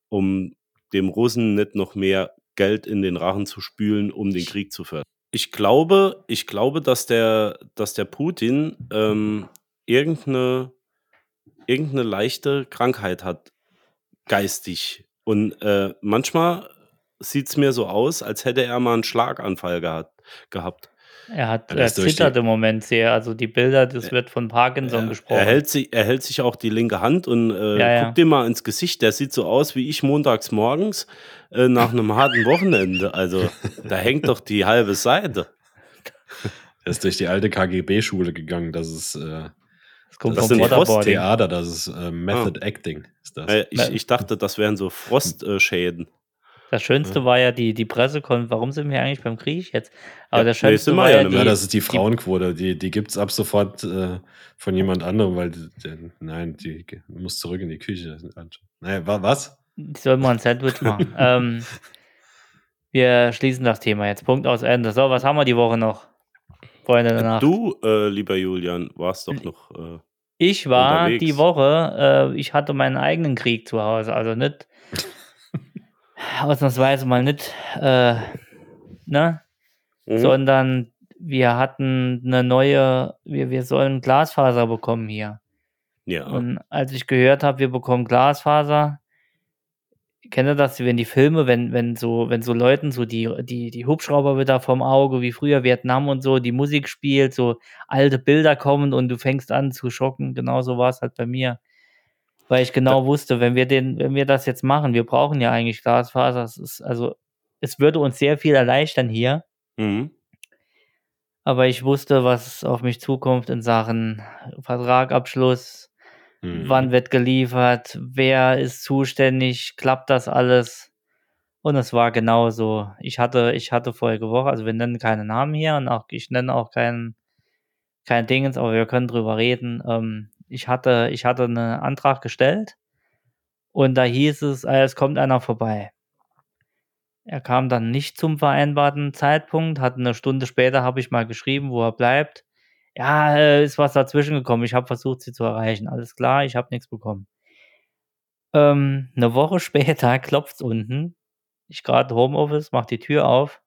um dem Russen nicht noch mehr Geld in den Rachen zu spülen, um den Krieg zu fördern. Ich glaube, ich glaube, dass der, dass der Putin ähm, irgendeine, irgendeine leichte Krankheit hat, geistig. Und äh, manchmal sieht es mir so aus, als hätte er mal einen Schlaganfall gehabt. gehabt. Er hat er die- zittert im Moment sehr. Also die Bilder, das wird von Parkinson Er, gesprochen. er, hält sich, er hält sich auch die linke Hand und äh, Ja, ja. guck dir mal ins Gesicht. Der sieht so aus wie ich montags morgens äh, nach einem harten Wochenende. Also da hängt doch die halbe Seite. Er ist durch die alte KGB-Schule gegangen. Das ist äh, kommt das vom sind Waterboarding. Theater, das ist äh, Method Acting. Ist das. Äh, ich, ich dachte, das wären so Frostschäden. Das Schönste war ja die, die Pressekonferenz. Warum sind wir eigentlich beim Krieg jetzt? Aber Ja, das nee, Schönste wir war ja ja die, ja, das ist die Frauenquote. Die, die gibt es ab sofort äh, von jemand anderem, weil die, die, nein, die muss zurück in die Küche. Nein, wa, was? die soll mal ein Sandwich machen. ähm, wir schließen das Thema jetzt. Punkt aus Ende. So, was haben wir die Woche noch? Freunde der Nacht. Du, äh, lieber Julian, warst doch noch. Äh, Ich war unterwegs. die Woche, äh, ich hatte meinen eigenen Krieg zu Hause. Also nicht, ausnahmsweise mal nicht, äh, ne? mhm. Sondern wir hatten eine neue, wir, wir sollen Glasfaser bekommen hier. Ja. Und als ich gehört habe, wir bekommen Glasfaser, kennt ihr das, wenn die Filme, wenn, wenn so, wenn so Leuten so die, die, die Hubschrauber wieder vom Auge, wie früher Vietnam und so, die Musik spielt, so alte Bilder kommen und du fängst an zu schocken, genauso war es halt bei mir. Weil ich genau wusste, wenn wir den, wenn wir das jetzt machen, wir brauchen ja eigentlich Glasfaser, es ist, also, es würde uns sehr viel erleichtern hier, Mhm. aber ich wusste, was auf mich zukommt in Sachen Vertragabschluss, Mhm. wann wird geliefert, wer ist zuständig, klappt das alles? Und es war genauso. Ich hatte, ich hatte vorige Woche, also wir nennen keine Namen hier und auch ich nenne auch keinen kein Dingens, aber wir können drüber reden. Ähm, ich hatte, ich hatte einen Antrag gestellt und da hieß es, äh, es kommt einer vorbei. Er kam dann nicht zum vereinbarten Zeitpunkt, hat eine Stunde später habe ich mal geschrieben, wo er bleibt. Ja, äh, ist was dazwischen gekommen. Ich habe versucht, sie zu erreichen. Alles klar, ich habe nichts bekommen. Ähm, 'ne Woche später klopft's unten. Ich grad Homeoffice, mache die Tür auf.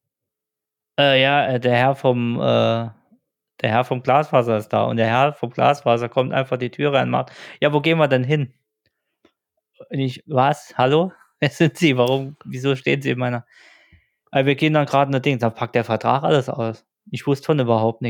Äh, ja, äh, der Herr vom, äh der Herr vom Glasfaser ist da und der Herr vom Glasfaser kommt einfach die Tür rein und macht: „Ja, wo gehen wir denn hin?“ Und ich: „Was? Hallo? Wer sind Sie? Warum wieso stehen Sie in meiner“ „Ah, wir gehen dann grad 'ne Dings“ da packt der Vertrag alles aus. Ich wusste von überhaupt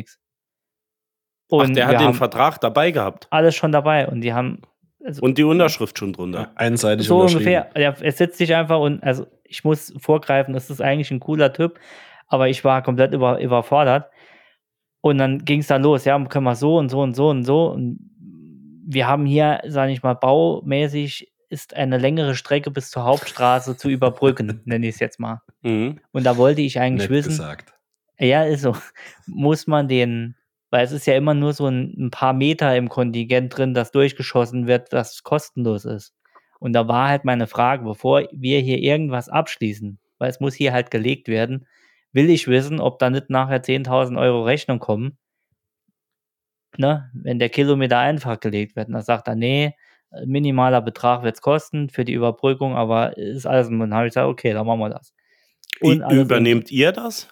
nix. Ach, Und der hat den Vertrag dabei gehabt alles schon dabei und die haben also und die Unterschrift schon drunter. Einseitig so unterschrieben. ungefähr. Ja, er setzt sich einfach und also, ich muss vorgreifen, das ist eigentlich 'n cooler Typ, aber ich war komplett über überfordert. Und dann ging's dann los: „Ja, können wir so und so und so und so“ und wir haben hier, sage ich mal, baumäßig ist eine längere Strecke bis zur Hauptstraße zu überbrücken, nenne ich's jetzt mal. Mhm. Und da wollte ich eigentlich Nett wissen gesagt. ja, ist so. Muss man den weil es ist ja immer nur so 'n 'n paar Meter im Kontingent drin, das durchgeschossen wird, das kostenlos ist. Und da war halt meine Frage, bevor wir hier irgendwas abschließen, weil es muss hier halt gelegt werden, will ich wissen, ob da nicht nachher 10.000 € Rechnung kommen ne, wenn der Kilometer einfach gelegt wird. Und da sagt er: „Ne, äh, minimaler Betrag wird's kosten für die Überbrückung, aber ist alles“ und dann habe ich gesagt: „Okay, dann machen wir das.“ I Und übernehmt ihr das?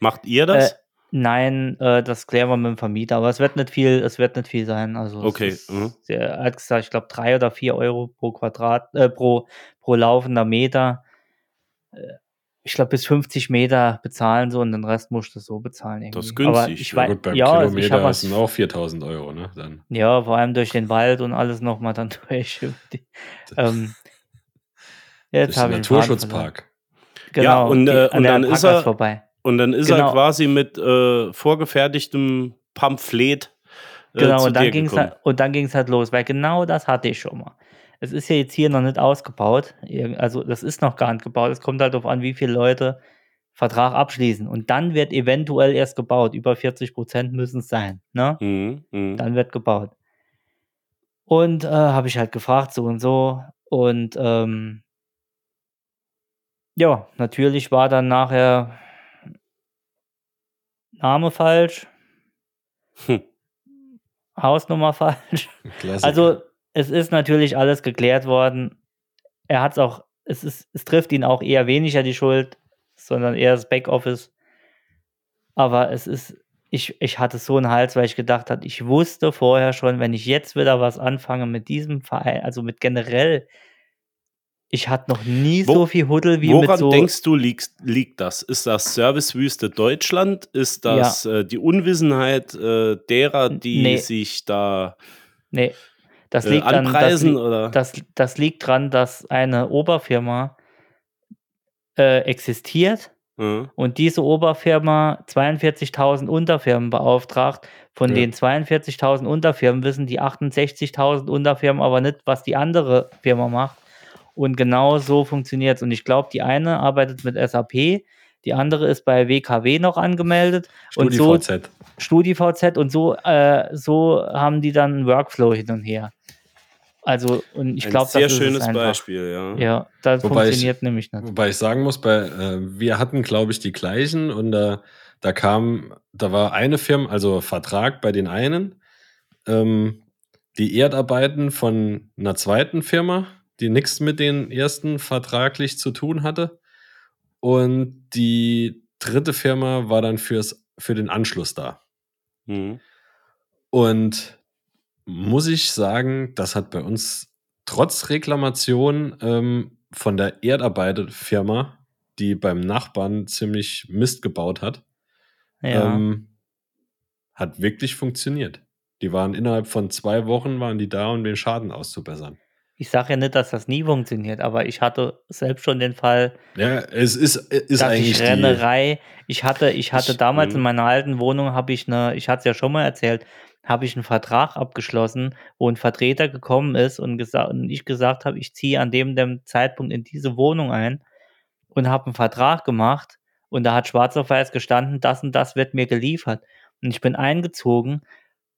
Macht ihr Äh, das? Nein, äh, das klären wir mit dem Vermieter, aber es wird nicht viel es wird nicht viel sein. Also, Okay, mhm. der hat gesagt, ich glaube 3 oder 4 € pro Quadrat äh, pro pro laufender Meter. Äh, ich glaube, bis 50 Meter bezahlen sie und den Rest musst du so bezahlen irgendwie. Das ist Aber günstig, ich ja. Gut, beim ja, also Kilometer was sind auch 4.000 €, ne, dann. ja, vor allem durch den Wald und alles noch mal dann durch. Die ähm, jetzt Durch den. Naturschutzpark. Genau, Ja, und, äh, und dann ist er vorbei. Und dann ist er Genau. quasi mit, äh, vorgefertigtem Pamphlet, äh, Genau, zu und dann dir ging's gekommen. halt und dann ging's halt los, weil genau das hatte ich schon mal. Es ist ja jetzt hier noch nicht ausgebaut, also, das ist noch gar nicht gebaut. Es kommt halt drauf an, wie viele Leute Vertrag abschließen. Und dann wird eventuell erst gebaut. Über 40% müssen's sein, ne? Mhm, mhm. Dann wird gebaut. Und, äh, habe ich halt gefragt, so und so und, ähm ja, natürlich war dann nachher Name falsch. Hm. Hausnummer falsch. Klassiker. Also, es ist natürlich alles geklärt worden. Er hat's auch es ist es trifft ihn auch eher weniger die Schuld, sondern eher das Backoffice. Aber es ist ich ich hatte so 'n Hals, weil ich gedacht habe, ich wusste vorher schon, wenn ich jetzt wieder was anfange mit diesem Verein also, mit generell ich hatte noch nie Wo so viel Huddel wie mit woran so denkst du, liegst liegt das? Ist das Servicewüste Deutschland? Ist Ja. das, äh, die Unwissenheit, äh, derer, die ne. sich da Ne, das äh, liegt an das anpreisen, li oder? das das liegt dran, dass eine Oberfirma, äh, existiert Mhm. und diese Oberfirma 42.000 Unterfirmen beauftragt. Von Ja. den 42.000 Unterfirmen wissen die 68.000 Unterfirmen aber nicht, was die andere Firma macht. Und genau so funktioniert's. Und ich glaube, die eine arbeitet mit SAP, die andere ist bei WKW noch angemeldet und so StudiVZ. StudiVZ und so äh, so haben die dann 'n Workflow hin und her. Also, und ich Ein glaube, sehr das ist es schönes einfach. Beispiel, ja. Ja, das Wobei ich funktioniert nämlich nicht. wobei ich sagen muss, bei äh, wir hatten, glaube ich, die gleichen und da da kam da war eine Firma also, Vertrag bei den einen, ähm, die Erdarbeiten von 'ner zweiten Firma, die nix mit den ersten vertraglich zu tun hatte. Und die dritte Firma war dann fürs für den Anschluss da. Mhm. Und muss ich sagen, das hat bei uns trotz Reklamation ähm, von der Erdarbeiterfirma, die beim Nachbarn ziemlich Mist gebaut hat, Ja. ähm, hat wirklich funktioniert. Die waren innerhalb von zwei Wochen waren die da, um den Schaden auszubessern. Ich sage ja nicht, dass das nie funktioniert, aber ich hatte selbst schon den Fall, Ja, es ist, ist dass eigentlich ich die, Rennerei, ich hatte, ich hatte Ich- damals in meiner alten Wohnung, habe ich eine, ich hatte es ja schon mal erzählt, habe ich einen Vertrag abgeschlossen, wo ein Vertreter gekommen ist und, gesagt, und ich gesagt habe, ich ziehe an dem, dem Zeitpunkt in diese Wohnung ein und habe einen Vertrag gemacht und da hat schwarz auf weiß gestanden, das und das wird mir geliefert. Und ich bin eingezogen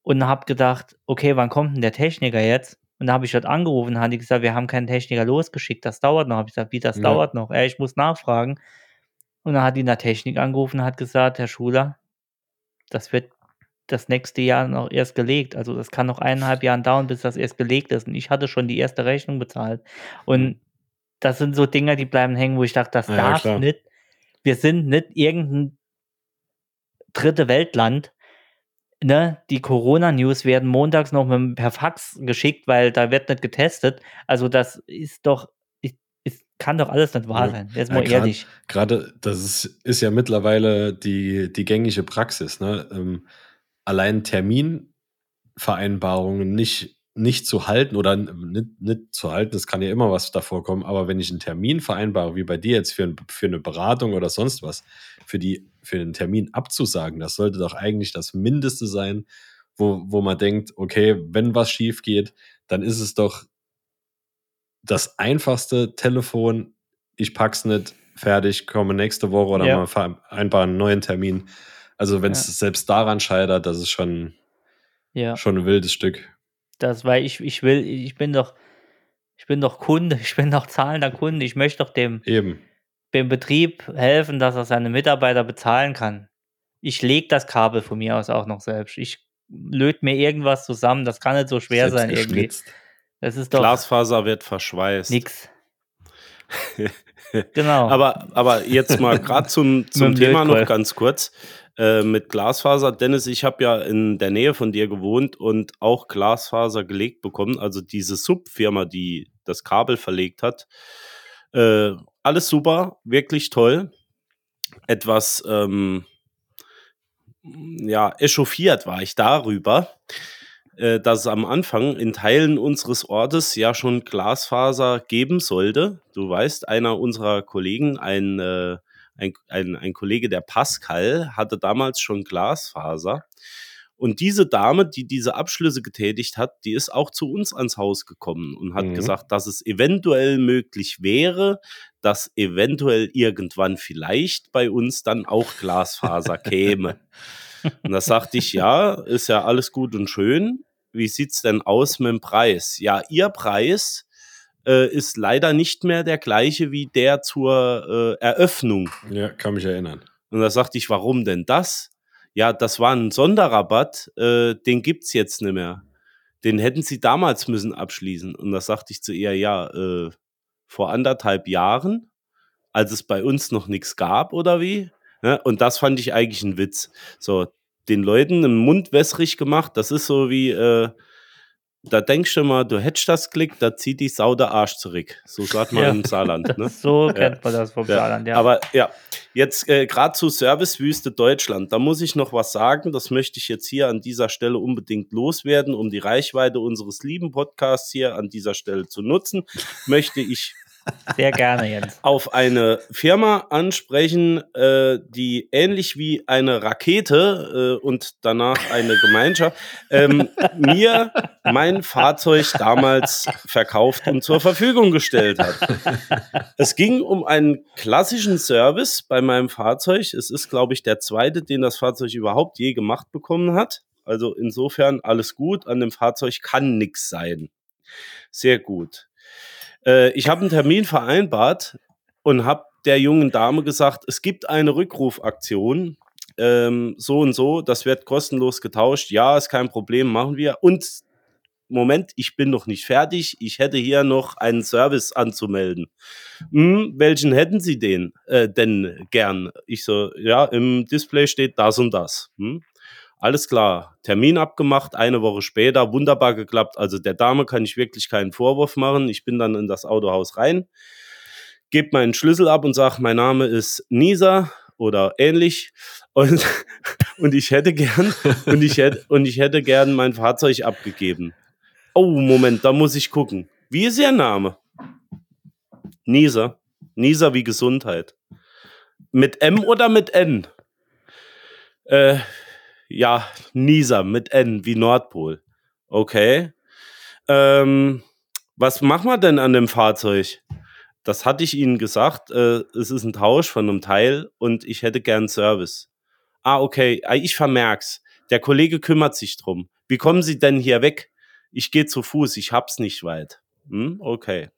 und habe gedacht, okay, wann kommt denn der Techniker jetzt? Und da habe ich dort angerufen, haben die gesagt, wir haben keinen Techniker losgeschickt, das dauert noch. Habe ich gesagt, wie das Ja. dauert noch? Ey, ich muss nachfragen. Und dann hat die in der Technik angerufen und hat gesagt, Herr Schuler, das wird das nächste Jahr noch erst gelegt. Also das kann noch eineinhalb Jahren dauern, bis das erst gelegt ist. Und ich hatte schon die erste Rechnung bezahlt. Und das sind so Dinge, die bleiben hängen, wo ich dachte, das. Ja, darf klar. nicht. Wir sind nicht irgendein dritte Weltland. Ne? Die Corona-News werden montags noch mit, per Fax geschickt, weil da wird nicht getestet. Also das ist doch, ist, ist, kann doch alles nicht wahr Ja. sein. Jetzt Ja, mal grad- ehrlich. Gerade, das ist, ist ja mittlerweile die, die gängige Praxis. Ne? Ähm, allein Terminvereinbarungen nicht, nicht zu halten oder nicht, nicht zu halten, es kann ja immer was davor kommen, aber wenn ich einen Termin vereinbare, wie bei dir jetzt für, ein, für eine Beratung oder sonst was, für, die, für den Termin abzusagen, das sollte doch eigentlich das Mindeste sein, wo, wo man denkt, okay, wenn was schief geht, dann ist es doch das einfachste Telefon, ich pack's nicht, fertig, komme nächste Woche oder Ja. mal vereinbaren einen neuen Termin. Also wenn es Ja. selbst daran scheitert, das ist schon, Ja. schon ein wildes Stück. Das, weil ich, ich will, ich bin doch, ich bin doch Kunde, ich bin doch zahlender Kunde. Ich möchte doch dem, Eben. dem Betrieb helfen, dass er seine Mitarbeiter bezahlen kann. Ich lege das Kabel von mir aus auch noch selbst. Ich löt mir irgendwas zusammen, das kann nicht so schwer Selbst sein irgendwie. Das ist doch Glasfaser wird verschweißt. nix. Genau. Aber, aber jetzt mal gerade zum, zum Thema noch ganz kurz äh, mit Glasfaser. Dennis, ich habe ja in der Nähe von dir gewohnt und auch Glasfaser gelegt bekommen. Also diese Subfirma, die das Kabel verlegt hat. Äh, alles super, wirklich toll. Etwas ähm, ja, echauffiert war ich darüber, äh, dass es am Anfang in Teilen unseres Ortes ja schon Glasfaser geben sollte. Du weißt, einer unserer Kollegen, ein, äh, ein, ein, ein Kollege, der Pascal, hatte damals schon Glasfaser. Und diese Dame, die diese Abschlüsse getätigt hat, die ist auch zu uns ans Haus gekommen und hat Mhm. gesagt, dass es eventuell möglich wäre, dass eventuell irgendwann vielleicht bei uns dann auch Glasfaser käme. Und da sagte ich, ja, ist ja alles gut und schön. Wie sieht's denn aus mit dem Preis? Ja, ihr Preis äh, ist leider nicht mehr der gleiche wie der zur äh, Eröffnung. Ja, kann mich erinnern. Und da sagte ich, warum denn das? Ja, das war ein Sonderrabatt, äh, den gibt's jetzt nicht mehr. Den hätten sie damals müssen abschließen. Und da sagte ich zu ihr, ja, äh, vor anderthalb Jahren, als es bei uns noch nichts gab oder wie? Ne? Und das fand ich eigentlich ein Witz. So, den Leuten den Mund wässrig gemacht, das ist so wie, äh, da denkst du mal, du hättest das Klick, da zieht die Sau der Arsch zurück. So sagt man Ja. im Saarland. Ne? so kennt man das vom Ja, Saarland, ja. Aber ja, jetzt äh, gerade zu Servicewüste Deutschland, da muss ich noch was sagen. Das möchte ich jetzt hier an dieser Stelle unbedingt loswerden, um die Reichweite unseres lieben Podcasts hier an dieser Stelle zu nutzen. Möchte ich Sehr gerne, Jens. auf eine Firma ansprechen, äh, die ähnlich wie eine Rakete äh, und danach eine Gemeinschaft ähm, mir mein Fahrzeug damals verkauft und zur Verfügung gestellt hat. Es ging um einen klassischen Service bei meinem Fahrzeug. Es ist, glaube ich, der zweite, den das Fahrzeug überhaupt je gemacht bekommen hat. Also insofern alles gut. An dem Fahrzeug kann nichts sein. Sehr gut. Äh, ich habe einen Termin vereinbart und habe der jungen Dame gesagt, es gibt eine Rückrufaktion. Ähm, so und so, das wird kostenlos getauscht. Ja, ist kein Problem, machen wir. Und Moment, ich bin noch nicht fertig. Ich hätte hier noch einen Service anzumelden. Hm, welchen hätten Sie den äh, denn gern? Ich so, ja, im Display steht das und das. Hm? Alles klar. Termin abgemacht, eine Woche später, wunderbar geklappt. Also der Dame kann ich wirklich keinen Vorwurf machen. Ich bin dann in das Autohaus rein, gebe meinen Schlüssel ab und sage, mein Name ist Nisa oder ähnlich. Und, und ich hätte gern, und ich hätte, und ich hätte gern mein Fahrzeug abgegeben. Oh, Moment, da muss ich gucken. Wie ist Ihr Name? Nisa. Nisa wie Gesundheit. Mit M oder mit N? Äh, ja, Nisa mit N wie Nordpol. Okay. Ähm, was machen wir denn an dem Fahrzeug? Das hatte ich Ihnen gesagt. Äh, es ist ein Tausch von einem Teil und ich hätte gern Service. Ah, okay. Ah, Ich vermerk's. Der Kollege kümmert sich drum. Wie kommen Sie denn hier weg? Ich gehe zu Fuß. Ich hab's nicht weit. Hm, okay.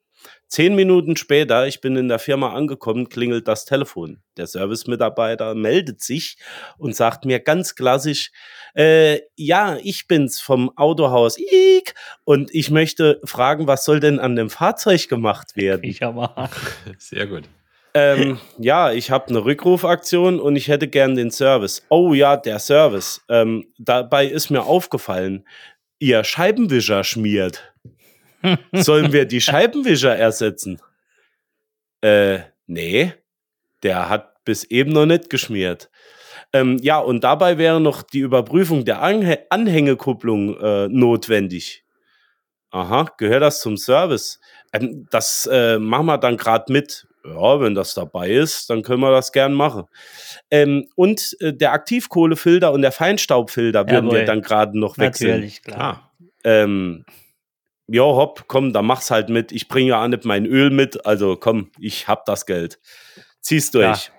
Zehn Minuten später, ich bin in der Firma angekommen, klingelt das Telefon. Der Servicemitarbeiter meldet sich und sagt mir ganz klassisch, äh, ja, ich bin's vom Autohaus Ich und ich möchte fragen, was soll denn an dem Fahrzeug gemacht werden? Ich aber. Sehr gut. Ähm, ja, ich habe eine Rückrufaktion und ich hätte gern den Service. Oh ja, der Service. Ähm, dabei ist mir aufgefallen, Ihr Scheibenwischer schmiert. Sollen wir die Scheibenwischer ersetzen? Äh, nee, der hat bis eben noch nicht geschmiert. Ähm, ja, und dabei wäre noch die Überprüfung der Anhä Anhängekupplung äh, notwendig. Aha, gehört das zum Service? Ähm, das äh, machen wir dann gerade mit. Ja, wenn das dabei ist, dann können wir das gern machen. Ähm, und äh, der Aktivkohlefilter und der Feinstaubfilter würden wir dann gerade noch wechseln. Natürlich, klar. Ah, Ähm, ja, hopp, komm, dann mach's halt mit. Ich bringe ja auch nicht mein Öl mit. Also komm, ich hab das Geld. Zieh's durch.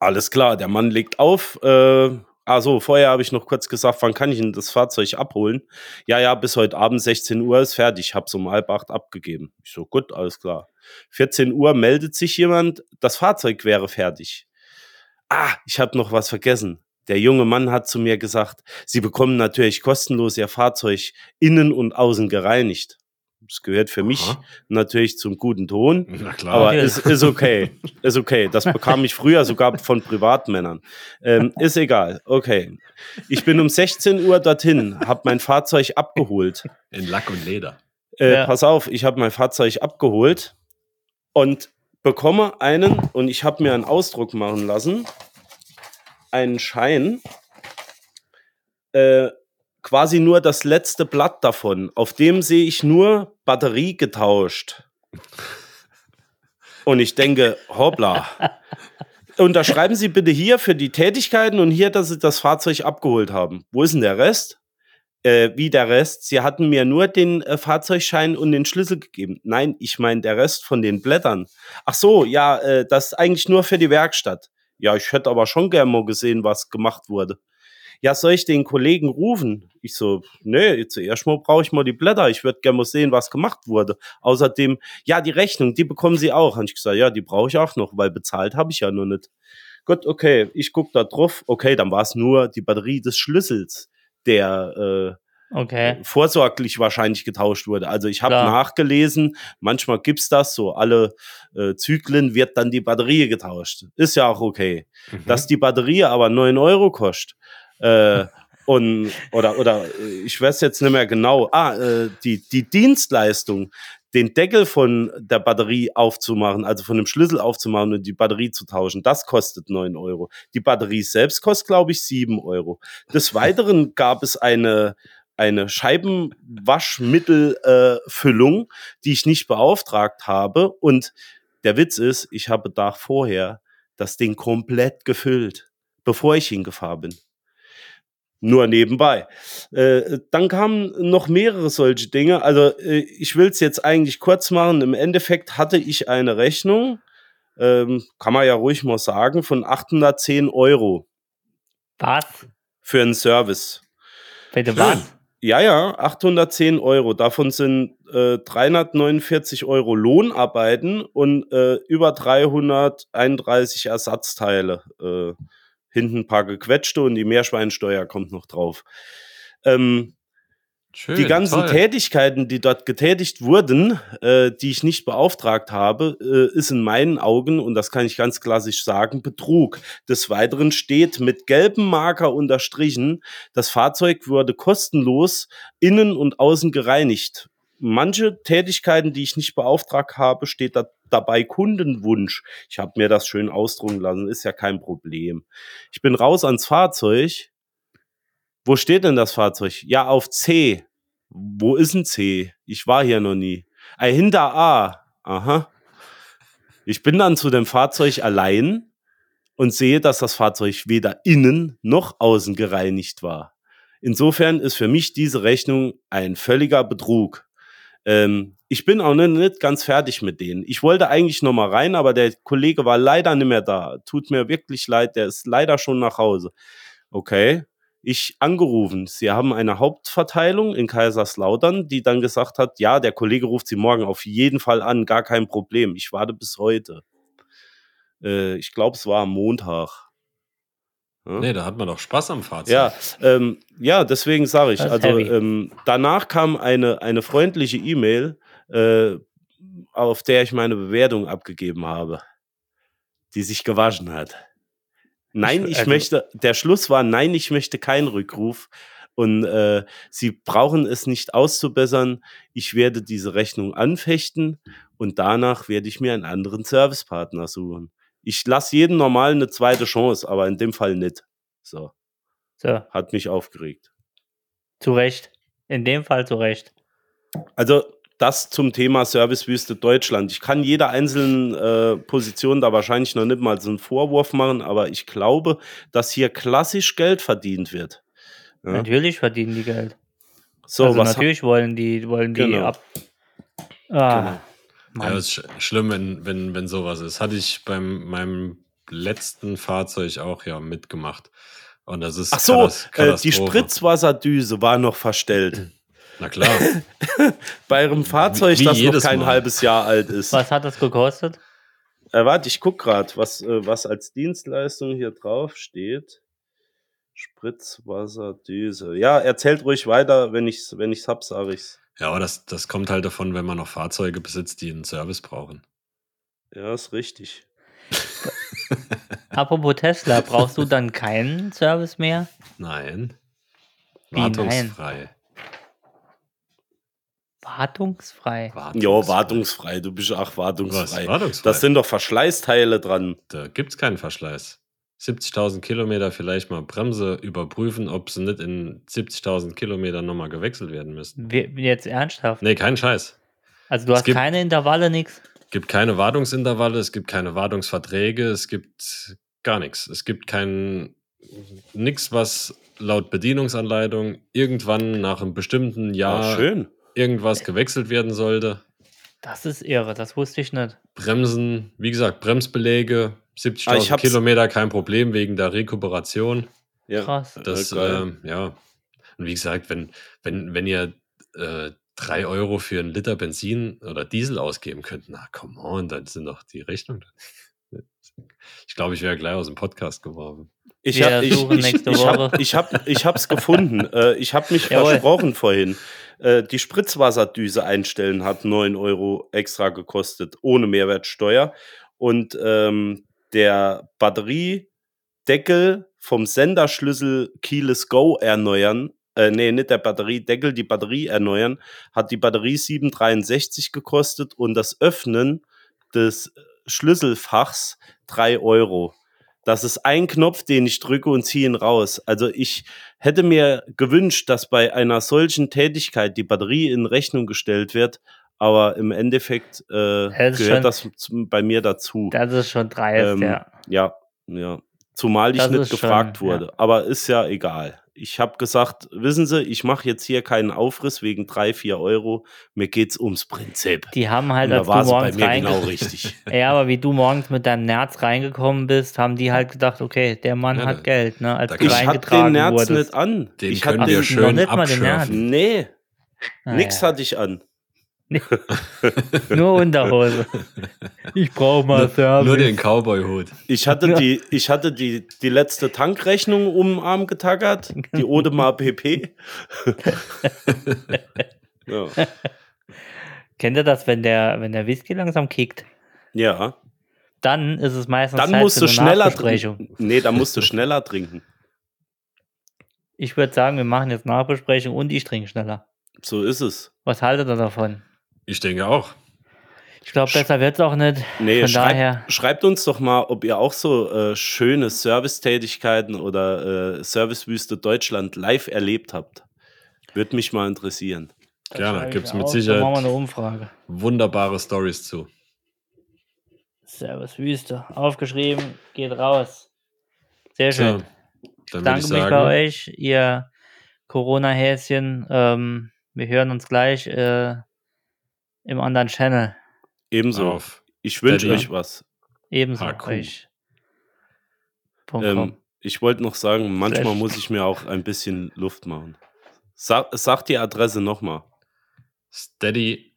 Alles klar, der Mann legt auf. Äh, also vorher habe ich noch kurz gesagt, wann kann ich denn das Fahrzeug abholen? Ja, ja, bis heute Abend 16 Uhr ist fertig. Ich hab's um halb acht abgegeben. Ich so, gut, alles klar. 14 Uhr meldet sich jemand, das Fahrzeug wäre fertig. Ah, ich habe noch was vergessen. Der junge Mann hat zu mir gesagt, Sie bekommen natürlich kostenlos Ihr Fahrzeug innen und außen gereinigt. Das gehört für mich Aha. natürlich zum guten Ton. na klar. Aber Okay. ist, ist okay. Ist okay. Das bekam ich früher sogar von Privatmännern. Ähm, ist egal. Okay. Ich bin um 16 Uhr dorthin, habe mein Fahrzeug abgeholt. In Lack und Leder. Äh, Ja. Pass auf, ich habe mein Fahrzeug abgeholt und bekomme einen, und ich habe mir einen Ausdruck machen lassen, einen Schein, äh, quasi nur das letzte Blatt davon. Auf dem sehe ich nur Batterie getauscht. Und ich denke, hoppla. Unterschreiben Sie bitte hier für die Tätigkeiten und hier, dass Sie das Fahrzeug abgeholt haben. Wo ist denn der Rest? Äh, wie der Rest? Sie hatten mir nur den äh, Fahrzeugschein und den Schlüssel gegeben. Nein, ich meine der Rest von den Blättern. Ach so, ja, äh, das ist eigentlich nur für die Werkstatt. Ja, ich hätte aber schon gern mal gesehen, was gemacht wurde. Ja, soll ich den Kollegen rufen? Ich so, nee, zuerst mal brauche ich mal die Blätter. Ich würde gerne mal sehen, was gemacht wurde. Außerdem, ja, die Rechnung, die bekommen Sie auch. Und ich gesagt, ja, die brauche ich auch noch, weil bezahlt habe ich ja noch nicht. Gut, okay, ich guck da drauf. Okay, dann war es nur die Batterie des Schlüssels, der äh, Okay. vorsorglich wahrscheinlich getauscht wurde. Also ich habe nachgelesen, manchmal gibt's das so, alle äh, Zyklen wird dann die Batterie getauscht. Ist ja auch okay. Mhm. Dass die Batterie aber 9 Euro kostet, äh, und, oder, oder äh, ich weiß jetzt nicht mehr genau, ah, äh, die, die Dienstleistung, den Deckel von der Batterie aufzumachen, also von dem Schlüssel aufzumachen und die Batterie zu tauschen, das kostet 9 Euro. Die Batterie selbst kostet, glaube ich, 7 Euro. Des Weiteren gab es eine, eine Scheibenwaschmittelfüllung, äh, die ich nicht beauftragt habe. Und der Witz ist, ich habe da vorher das Ding komplett gefüllt, bevor ich hingefahren bin. Nur nebenbei. Äh, dann kamen noch mehrere solche Dinge. Also äh, ich will es jetzt eigentlich kurz machen. Im Endeffekt hatte ich eine Rechnung, ähm, kann man ja ruhig mal sagen, von 810 Euro Was? für einen Service. Bitte was? Ja, ja, 810 Euro. Davon sind äh, 349 Euro Lohnarbeiten und äh, über 331 Ersatzteile. Äh, hinten ein paar gequetschte und die Meerschweinsteuer kommt noch drauf. Ähm, Schön, die ganzen toll. Tätigkeiten, die dort getätigt wurden, äh, die ich nicht beauftragt habe, äh, ist in meinen Augen, und das kann ich ganz klassisch sagen, Betrug. Des Weiteren steht mit gelbem Marker unterstrichen, das Fahrzeug wurde kostenlos innen und außen gereinigt. Manche Tätigkeiten, die ich nicht beauftragt habe, steht da dabei Kundenwunsch. Ich habe mir das schön ausdrucken lassen, ist ja kein Problem. Ich bin raus ans Fahrzeug. Wo steht denn das Fahrzeug? Ja, auf C. Wo ist ein C? Ich war hier noch nie. Ah, hinter A. Aha. Ich bin dann zu dem Fahrzeug allein und sehe, dass das Fahrzeug weder innen noch außen gereinigt war. Insofern ist für mich diese Rechnung ein völliger Betrug. Ähm, ich bin auch nicht, ganz fertig mit denen. Ich wollte eigentlich noch mal rein, aber der Kollege war leider nicht mehr da. Tut mir wirklich leid, der ist leider schon nach Hause. Okay, ich angerufen. Sie haben eine Hauptverteilung in Kaiserslautern, die dann gesagt hat, ja, der Kollege ruft Sie morgen auf jeden Fall an, gar kein Problem. Ich warte bis heute. Äh, ich glaube, es war am Montag. Ja? Nee, da hat man doch Spaß am Fahrzeug. Ja, ähm, ja, deswegen sage ich. Also ähm, danach kam eine, eine freundliche E-Mail, äh, auf der ich meine Bewertung abgegeben habe, die sich gewaschen hat. Nein, Ich- ich also- möchte, der Schluss war, nein, ich möchte keinen Rückruf. Und äh, Sie brauchen es nicht auszubessern. Ich werde diese Rechnung anfechten und danach werde ich mir einen anderen Servicepartner suchen. Ich lasse jedem normal eine zweite Chance, aber in dem Fall nicht. So, So, hat mich aufgeregt. zu Recht. In dem Fall zu Recht. Also das zum Thema Servicewüste Deutschland. Ich kann jeder einzelnen äh, Position da wahrscheinlich noch nicht mal so einen Vorwurf machen, aber ich glaube, dass hier klassisch Geld verdient wird. Ja. Natürlich verdienen die Geld. So, also was natürlich wollen die, wollen die Genau. ab. Ah, Genau. Mann. Ja, ist sch schlimm, wenn, wenn, wenn sowas ist. Hatte ich beim meinem letzten Fahrzeug auch ja mitgemacht. Und das ist Ach so, äh, die. Spritzwasserdüse war noch verstellt. Na klar. Bei einem Fahrzeug, Wie das noch kein Mal. halbes Jahr alt ist. Was hat das gekostet? Äh, warte, ich guck gerade, was, äh, was als Dienstleistung hier drauf steht. Spritzwasserdüse. Ja, erzählt ruhig weiter, wenn ich's, wenn ich's hab, sage ich's. Ja, aber das, das kommt halt davon, wenn man noch Fahrzeuge besitzt, die einen Service brauchen. Ja, ist richtig. Apropos Tesla, brauchst du dann keinen Service mehr? Nein. Wie, nein? Wartungsfrei. Wartungsfrei. Ja, wartungsfrei. Du bist auch wartungsfrei. Was? Wartungsfrei? Das sind doch Verschleißteile dran. Da gibt es keinen Verschleiß. 70.000 Kilometer vielleicht mal Bremse überprüfen, ob sie nicht in 70.000 Kilometern nochmal gewechselt werden müssen. Wir, jetzt ernsthaft. Nee, kein Scheiß. Also du Es hast gibt- keine Intervalle, nix. Es gibt keine Wartungsintervalle, es gibt keine Wartungsverträge, es gibt gar nichts. Es gibt kein nichts, was laut Bedienungsanleitung irgendwann nach einem bestimmten Ja, Jahr schön. Irgendwas gewechselt werden sollte. Das ist irre, das wusste ich nicht. Bremsen, wie gesagt, Bremsbeläge, Ah, 70.000 ich hab's- Kilometer, kein Problem wegen der Rekuperation. Ja. Krass. Das, ähm, ja. Und wie gesagt, wenn, wenn, wenn ihr äh, 3 Euro für einen Liter Benzin oder Diesel ausgeben könnt, na come on, dann sind doch die Rechnungen. Ich glaube, ich wäre gleich aus dem Podcast geworfen. Ich, Wir hab, ich, ich, nächste ich, Woche. hab, ich, hab, ich hab's gefunden. Äh, ich habe mich Jawohl. versprochen vorhin. Äh, die Spritzwasserdüse einstellen hat 9 Euro extra gekostet, ohne Mehrwertsteuer. Und ähm, der Batteriedeckel vom Senderschlüssel Keyless Go erneuern, äh, nee, nicht der Batteriedeckel, die Batterie erneuern, hat die Batterie 7,63 gekostet und das Öffnen des Schlüsselfachs 3 Euro. Das ist ein Knopf, den ich drücke und ziehe ihn raus. Also ich hätte mir gewünscht, dass bei einer solchen Tätigkeit die Batterie in Rechnung gestellt wird, aber im Endeffekt äh, Das gehört schon- das bei mir dazu. Das ist schon dreist, Ähm, ja. ja, ja. Zumal ich Das nicht ist schon, gefragt ja. wurde. Aber ist ja egal. Ich habe gesagt, wissen Sie, ich mache jetzt hier keinen Aufriss wegen drei, vier Euro. Mir geht's ums Prinzip. Die haben halt, da als war du sie bei morgens mir rein... genau richtig. Ja, aber wie du morgens mit deinem Nerz reingekommen bist, haben die halt gedacht, okay, der Mann Ja, hat da- Geld, ne? Als da du Ich hab den reingetragen Nerz wurdest. nicht an. Den ich wir den, noch schön nicht mal den abschürfen. Nee, Ah, nix ja. hatte ich an. Nur Unterhose. Ich brauche mal Nur, Service. nur den Cowboy-Hut. Ich hatte die, ich hatte die, die letzte Tankrechnung um den Arm getackert, die Odemar PP. ja. Kennt ihr das, wenn der, wenn der Whisky langsam kickt? ja. Dann ist es meistens Dann Zeit musst für du eine schneller Nachbesprechung. trinken. Nee, dann musst du schneller trinken. Ich würde sagen, wir machen jetzt Nachbesprechung und ich trinke schneller. So ist es. Was haltet ihr davon? Ich denke auch. Ich glaube, besser wird es auch nicht. Nee, Von daher, schreibt, schreibt uns doch mal, ob ihr auch so äh, schöne Servicetätigkeiten oder äh, Servicewüste Deutschland live erlebt habt. Würde mich mal interessieren. Gerne. Gibt es mit Sicherheit machen wir eine Umfrage. wunderbare Stories zu. Servus Wüste. Aufgeschrieben, geht raus. Sehr schön. So, dann Danke ich mich sagen, bei euch, ihr Corona-Häschen. Ähm, wir hören uns gleich äh, im anderen Channel. Ebenso. auf. Ich wünsche euch was. Ebenso HQ. euch. Ähm, ich wollte noch sagen, manchmal Slash. muss ich mir auch ein bisschen Luft machen. Sag, sag die Adresse nochmal. steadyhq.com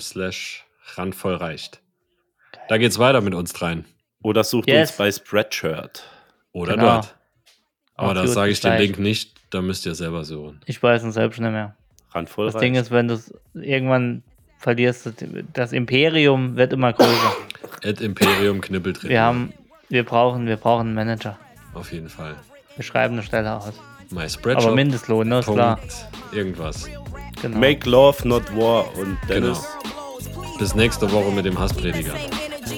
slash randvoll reicht. Da geht's weiter mit uns dreien. Oder sucht Yes. uns bei Spreadshirt. Oder Genau. dort. Aber Auf da YouTube sage ich den. Link nicht, da müsst ihr selber suchen. Ich weiß es selbst nicht mehr. Randvoll Das reicht. Ding ist, wenn du es irgendwann verlierst, das- Imperium wird immer größer. At Imperium knibbelt Wir haben, wir brauchen, wir brauchen einen Manager. Auf jeden Fall. Wir schreiben eine Stelle aus. My Aber. Mindestlohn, ne, ist klar. Irgendwas. Genau. Make love, not war. Und Dennis. Bis nächste Woche mit dem Hassprediger.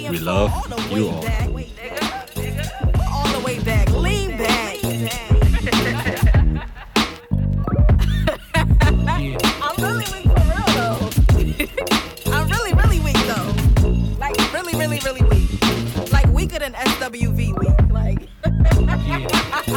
We love you. All